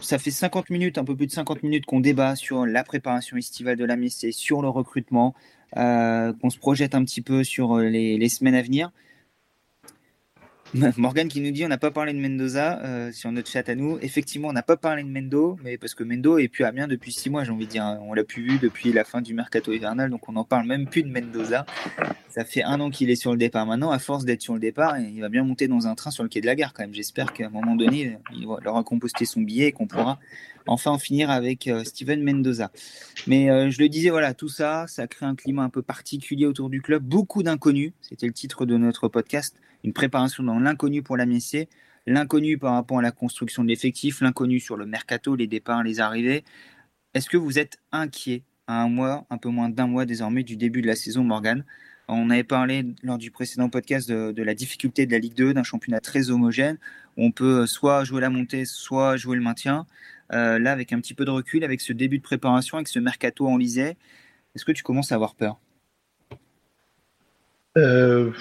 ça fait 50 minutes, un peu plus de 50 minutes qu'on débat sur la préparation estivale de la et sur le recrutement, qu'on se projette un petit peu sur les semaines à venir. Morgan qui nous dit on n'a pas parlé de Mendoza euh, sur notre chat à nous. Effectivement, on n'a pas parlé de Mendo, mais parce que Mendo est plus à Amiens depuis six mois, j'ai envie de dire. On l'a plus vu depuis la fin du mercato hivernal, donc on n'en parle même plus de Mendoza. Ça fait un an qu'il est sur le départ maintenant. À force d'être sur le départ, il va bien monter dans un train sur le quai de la gare quand même. J'espère qu'à un moment donné, il aura composté son billet et qu'on pourra enfin en finir avec euh, Steven Mendoza. Mais euh, je le disais, voilà, tout ça, ça crée un climat un peu particulier autour du club. Beaucoup d'inconnus. C'était le titre de notre podcast une préparation dans l'inconnu pour la Messier, l'inconnu par rapport à la construction de l'effectif, l'inconnu sur le mercato, les départs, les arrivées. Est-ce que vous êtes inquiet à un mois, un peu moins d'un mois désormais du début de la saison, Morgan On avait parlé lors du précédent podcast de, la difficulté de la Ligue 2, d'un championnat très homogène, on peut soit jouer la montée, soit jouer le maintien. Euh, là, avec un petit peu de recul, avec ce début de préparation, avec ce mercato enlisé, est-ce que tu commences à avoir peur? Euh,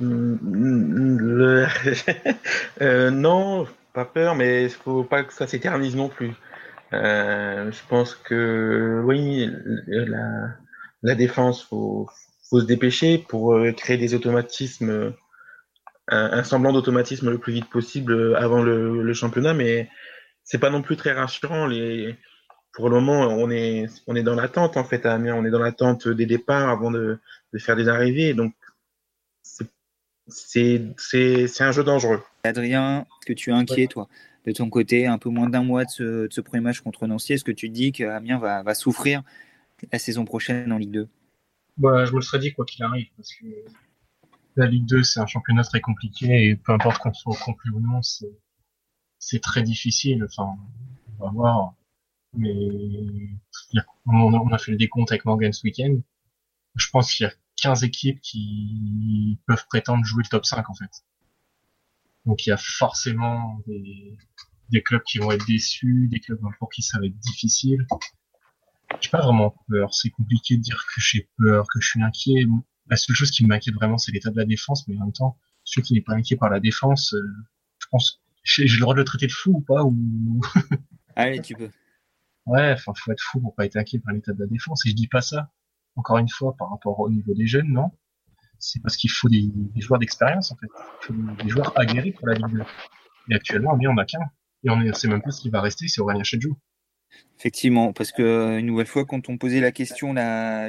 euh, non, pas peur, mais il faut pas que ça s'éternise non plus. Euh, je pense que oui, la, la défense, faut, faut se dépêcher pour euh, créer des automatismes, un, un semblant d'automatisme le plus vite possible avant le, le championnat, mais c'est pas non plus très rassurant. Les, pour le moment, on est, on est dans l'attente en fait à Amiens, on est dans l'attente des départs avant de, de faire des arrivées, donc c'est un jeu dangereux. Adrien, que tu es inquiet, toi, de ton côté, un peu moins d'un mois de ce, premier match contre Nancy Est-ce que tu te dis qu'Amiens va, va souffrir la saison prochaine en Ligue 2 bah, Je me le serais dit, quoi qu'il arrive, parce que la Ligue 2, c'est un championnat très compliqué et peu importe qu'on soit conclu ou non, c'est très difficile. Enfin, on va voir. Mais on, a fait le décompte avec Morgan ce week-end. Je pense qu'il y a 15 équipes qui peuvent prétendre jouer le top 5 en fait. Donc il y a forcément des, des clubs qui vont être déçus, des clubs pour qui ça va être difficile. J'ai pas vraiment peur. C'est compliqué de dire que j'ai peur, que je suis inquiet. La seule chose qui m'inquiète vraiment, c'est l'état de la défense, mais en même temps, celui qui n'est pas inquiet par la défense, euh, je pense, j'ai le droit de le traiter de fou ou pas ou. Allez, tu peux. Ouais, enfin, faut être fou pour pas être inquiet par l'état de la défense. Et je dis pas ça encore une fois, par rapport au niveau des jeunes, non. C'est parce qu'il faut des, joueurs d'expérience, en fait. Il faut des joueurs aguerris pour la Ligue 2. Et actuellement, on en a qu'un. Et on ne sait même pas ce qui va rester, c'est Aurélien Chedjou. Effectivement, parce que une nouvelle fois, quand on posait la question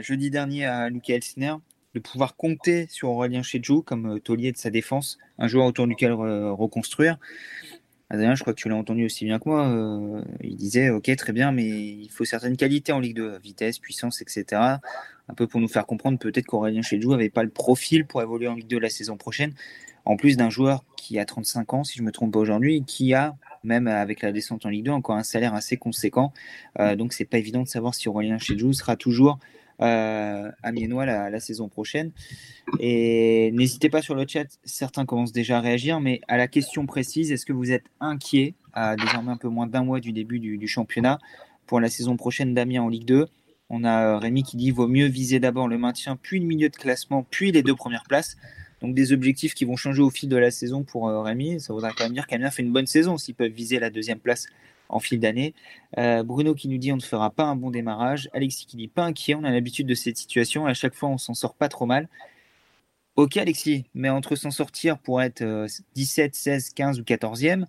jeudi dernier à Lucas Elsner, de pouvoir compter sur Aurélien Chedjou comme euh, taulier de sa défense, un joueur autour duquel reconstruire, Adrien, je crois que tu l'as entendu aussi bien que moi. Euh, il disait Ok, très bien, mais il faut certaines qualités en Ligue 2, vitesse, puissance, etc. Un peu pour nous faire comprendre peut-être qu'Aurélien Chedjou n'avait pas le profil pour évoluer en Ligue 2 la saison prochaine. En plus d'un joueur qui a 35 ans, si je me trompe pas aujourd'hui, qui a, même avec la descente en Ligue 2, encore un salaire assez conséquent. Euh, donc, c'est pas évident de savoir si Aurélien Chedjou sera toujours euh, Amiénois la, la, saison prochaine. Et n'hésitez pas sur le chat, certains commencent déjà à réagir, mais à la question précise, est-ce que vous êtes inquiet à désormais un peu moins d'un mois du début du, championnat pour la saison prochaine d'Amiens en Ligue 2 On a euh, Rémi qui dit vaut mieux viser d'abord le maintien, puis le milieu de classement, puis les deux premières places. Donc des objectifs qui vont changer au fil de la saison pour euh, Rémi. Ça voudrait quand même dire qu'Amiens fait une bonne saison s'ils peuvent viser la deuxième place en fil d'année. Euh, Bruno qui nous dit on ne fera pas un bon démarrage. Alexis qui dit pas inquiet, on a l'habitude de cette situation. À chaque fois, on s'en sort pas trop mal. Ok, Alexis, mais entre s'en sortir pour être 17, 16, 15 ou 14e,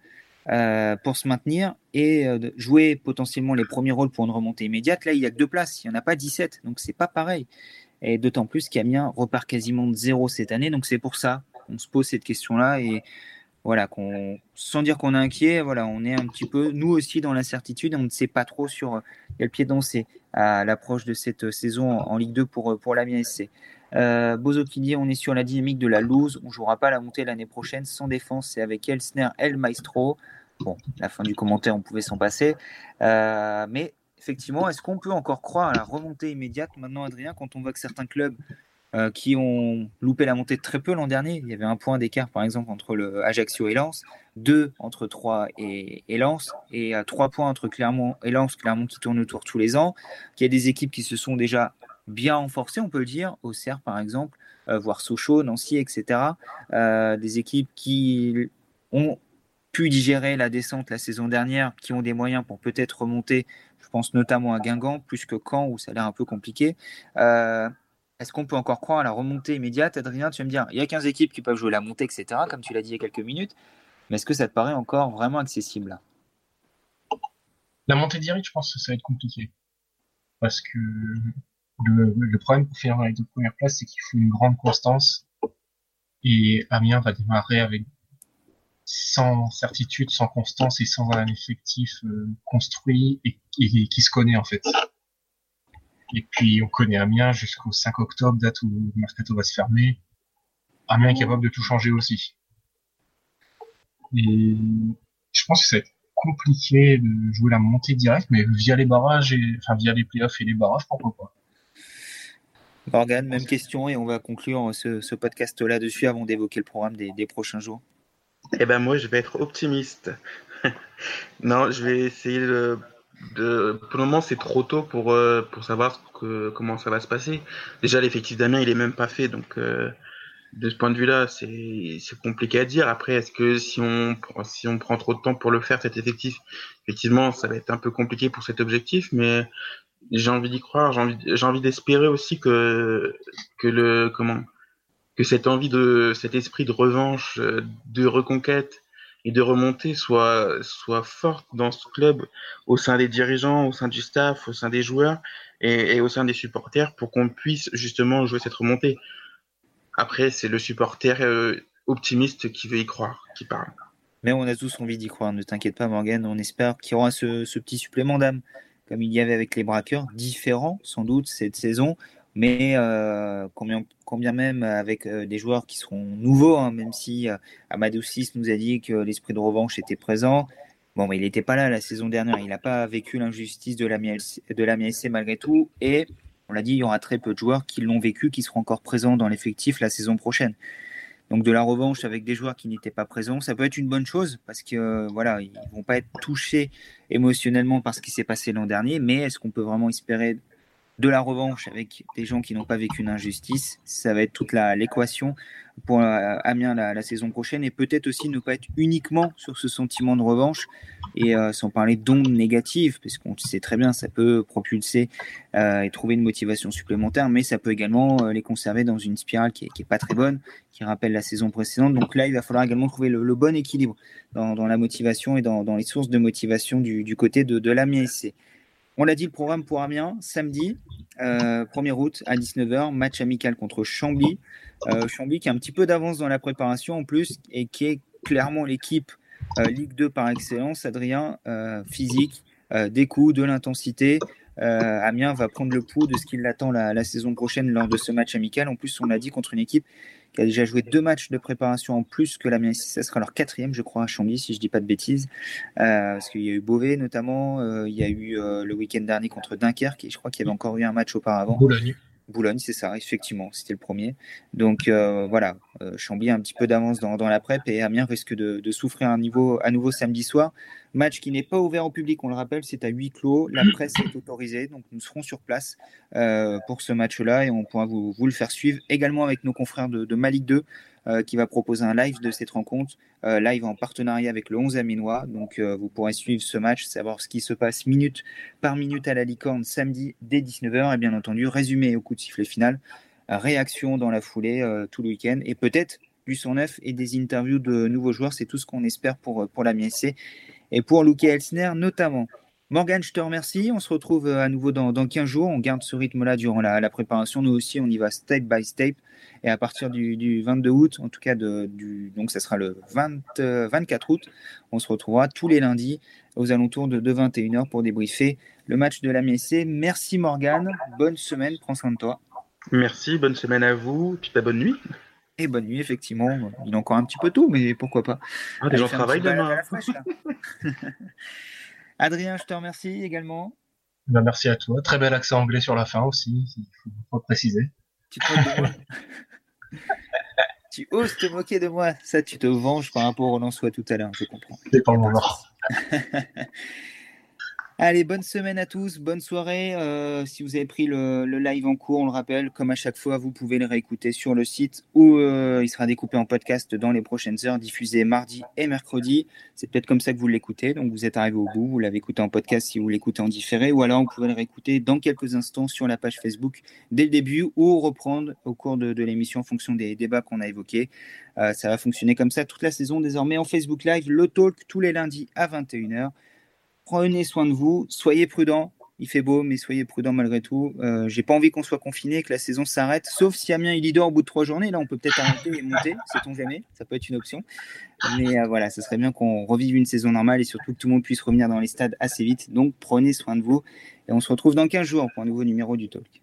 euh, pour se maintenir et jouer potentiellement les premiers rôles pour une remontée immédiate, là, il n'y a que deux places. Il n'y en a pas 17. Donc, c'est pas pareil. Et d'autant plus qu'Amiens repart quasiment de zéro cette année. Donc, c'est pour ça qu'on se pose cette question-là. Et voilà, qu'on, sans dire qu'on est inquiet, voilà, on est un petit peu, nous aussi, dans l'incertitude. On ne sait pas trop sur euh, quel pied danser à l'approche de cette euh, saison en, Ligue 2 pour, euh, pour l'Amiens SC. Euh, Bozo qui dit on est sur la dynamique de la loose, on ne jouera pas la montée l'année prochaine sans défense, c'est avec Elsner, El Maestro. Bon, la fin du commentaire, on pouvait s'en passer. mais effectivement, est-ce qu'on peut encore croire à la remontée immédiate maintenant, Adrien, quand on voit que certains clubs euh, qui ont loupé la montée très peu l'an dernier. Il y avait un point d'écart, par exemple, entre le Ajaccio et Lens, deux entre Troyes et, et Lens, et à trois points entre Clermont et Lens, Clermont qui tourne autour tous les ans. Il y a des équipes qui se sont déjà bien renforcées, on peut le dire, au Auxerre par exemple, euh, voire Sochaux, Nancy, etc. Euh, des équipes qui ont pu digérer la descente la saison dernière, qui ont des moyens pour peut-être remonter. Je pense notamment à Guingamp, plus que Caen, où ça a l'air un peu compliqué. Euh, est-ce qu'on peut encore croire à la remontée immédiate Adrien, tu vas me dire, il y a 15 équipes qui peuvent jouer la montée, etc., comme tu l'as dit il y a quelques minutes. Mais est-ce que ça te paraît encore vraiment accessible? La montée directe, je pense que ça va être compliqué. Parce que le, problème pour finir dans les deux premières places, c'est qu'il faut une grande constance. Et Amiens va démarrer avec sans certitude, sans constance et sans un effectif euh, construit et, qui se connaît en fait. Et puis on connaît Amiens jusqu'au 5 octobre, date où le mercato va se fermer. Amiens est capable de tout changer aussi. Et je pense que ça va être compliqué de jouer la montée directe, mais via les barrages et enfin via les playoffs et les barrages, pourquoi pas. Morgan, même question et on va conclure ce, podcast là-dessus avant d'évoquer le programme des, prochains jours. Eh ben moi, je vais être optimiste. non, je vais essayer de, Pour le moment, c'est trop tôt pour euh, pour savoir comment ça va se passer. Déjà, l'effectif d'Amiens, il est même pas fait, donc euh, de ce point de vue-là, c'est compliqué à dire. Après, est-ce que si on si on prend trop de temps pour le faire, cet effectif, effectivement, ça va être un peu compliqué pour cet objectif, mais j'ai envie d'y croire, j'ai envie, envie d'espérer aussi que que le comment que cette envie de cet esprit de revanche, de reconquête et de remontée soit soit forte dans ce club au sein des dirigeants, au sein du staff, au sein des joueurs et, au sein des supporters pour qu'on puisse justement jouer cette remontée. Après, c'est le supporter euh, optimiste qui veut y croire, qui parle. Mais on a tous envie d'y croire, ne t'inquiète pas Morgan, on espère qu'il y aura ce, ce petit supplément d'âme comme il y avait avec les braqueurs, différent sans doute cette saison, mais euh, combien, même avec euh, des joueurs qui seront nouveaux, hein, même si euh, Amadou 6 nous a dit que l'esprit de revanche était présent. Bon, mais il n'était pas là la saison dernière, il n'a pas vécu l'injustice de la MSC malgré tout, et on l'a dit, il y aura très peu de joueurs qui l'ont vécu, qui seront encore présents dans l'effectif la saison prochaine. Donc de la revanche avec des joueurs qui n'étaient pas présents, ça peut être une bonne chose parce que voilà, ils vont pas être touchés émotionnellement par ce qui s'est passé l'an dernier, mais est-ce qu'on peut vraiment espérer de la revanche avec des gens qui n'ont pas vécu une injustice Ça va être toute l'équation pour euh, Amiens la, saison prochaine et peut-être aussi ne pas être uniquement sur ce sentiment de revanche et euh, sans parler d'ondes négatives, parce qu'on sait très bien ça peut propulser euh, et trouver une motivation supplémentaire, mais ça peut également les conserver dans une spirale qui est, pas très bonne, qui rappelle la saison précédente. Donc là, il va falloir également trouver le, bon équilibre dans, la motivation et dans, les sources de motivation du, côté de, de. On l'a dit, le programme pour Amiens, samedi, 1er août à 19h, match amical contre Chambly. Euh, Chambly qui a un petit peu d'avance dans la préparation en plus et qui est clairement l'équipe euh, Ligue 2 par excellence. Adrien, euh, physique, des coups, de l'intensité. Amiens va prendre le pouls de ce qui l'attend la, saison prochaine lors de ce match amical. En plus, on l'a dit contre une équipe qui a déjà joué deux matchs de préparation en plus que l'Amiens. Ça sera leur quatrième, je crois, à Chambly, si je dis pas de bêtises. parce qu'il y a eu Beauvais notamment. il y a eu le week-end dernier contre Dunkerque et je crois qu'il y avait encore eu un match auparavant. Boulogne. Boulogne, c'est ça, effectivement, c'était le premier. Donc euh, voilà, euh, Chambly a un petit peu d'avance dans, la prep et Amiens risque de, souffrir un niveau, à nouveau samedi soir. Match qui n'est pas ouvert au public, on le rappelle, c'est à huis clos. La presse est autorisée, donc nous serons sur place euh, pour ce match-là et on pourra vous, le faire suivre également avec nos confrères de, de Malik 2 euh, qui va proposer un live de cette rencontre, euh, live en partenariat avec le 11 Aminois. Donc vous pourrez suivre ce match, savoir ce qui se passe minute par minute à la licorne samedi dès 19h et bien entendu résumé au coup de sifflet final, réaction dans la foulée tout le week-end et peut-être du son neuf et des interviews de nouveaux joueurs. C'est tout ce qu'on espère pour, pour la MSC et pour Luke Elsner notamment. Morgan, je te remercie. On se retrouve à nouveau dans, dans 15 jours. On garde ce rythme-là durant la, préparation. Nous aussi, on y va step by step. Et à partir du, 22 août, en tout cas, de, du, donc ça sera le 20, 24 août, on se retrouvera tous les lundis aux alentours de, 21h pour débriefer le match de la MSC. Merci Morgane, bonne semaine, prends soin de toi. Merci, bonne semaine à vous, puis ta bonne nuit. Et bonne nuit, effectivement. Il est encore un petit peu tôt, mais pourquoi pas. Ah, des gens travaillent demain. Adrien, je te remercie également. Ben, merci à toi. Très bel accent anglais sur la fin aussi, il faut préciser. Tu tu oses te moquer de moi. Ça, tu te venges par rapport au Lançois tout à l'heure, je comprends. C'est pas mon Allez, bonne semaine à tous, bonne soirée. Euh, si vous avez pris le, live en cours, on le rappelle, comme à chaque fois, vous pouvez le réécouter sur le site ou euh, il sera découpé en podcast dans les prochaines heures, diffusé mardi et mercredi. C'est peut-être comme ça que vous l'écoutez, donc vous êtes arrivé au bout, vous l'avez écouté en podcast si vous l'écoutez en différé, ou alors vous pouvez le réécouter dans quelques instants sur la page Facebook dès le début ou reprendre au cours de, l'émission en fonction des débats qu'on a évoqués. Euh, ça va fonctionner comme ça toute la saison désormais en Facebook Live, le talk tous les lundis à 21h. Prenez soin de vous, soyez prudents. Il fait beau, mais soyez prudents malgré tout. Euh, J'ai pas envie qu'on soit confiné, que la saison s'arrête, sauf si Amiens est leader au bout de trois journées. Là, on peut peut-être arrêter et monter, sait-on jamais. Ça peut être une option. Mais euh, voilà, ce serait bien qu'on revive une saison normale et surtout que tout le monde puisse revenir dans les stades assez vite. Donc, prenez soin de vous. Et on se retrouve dans 15 jours pour un nouveau numéro du Talk.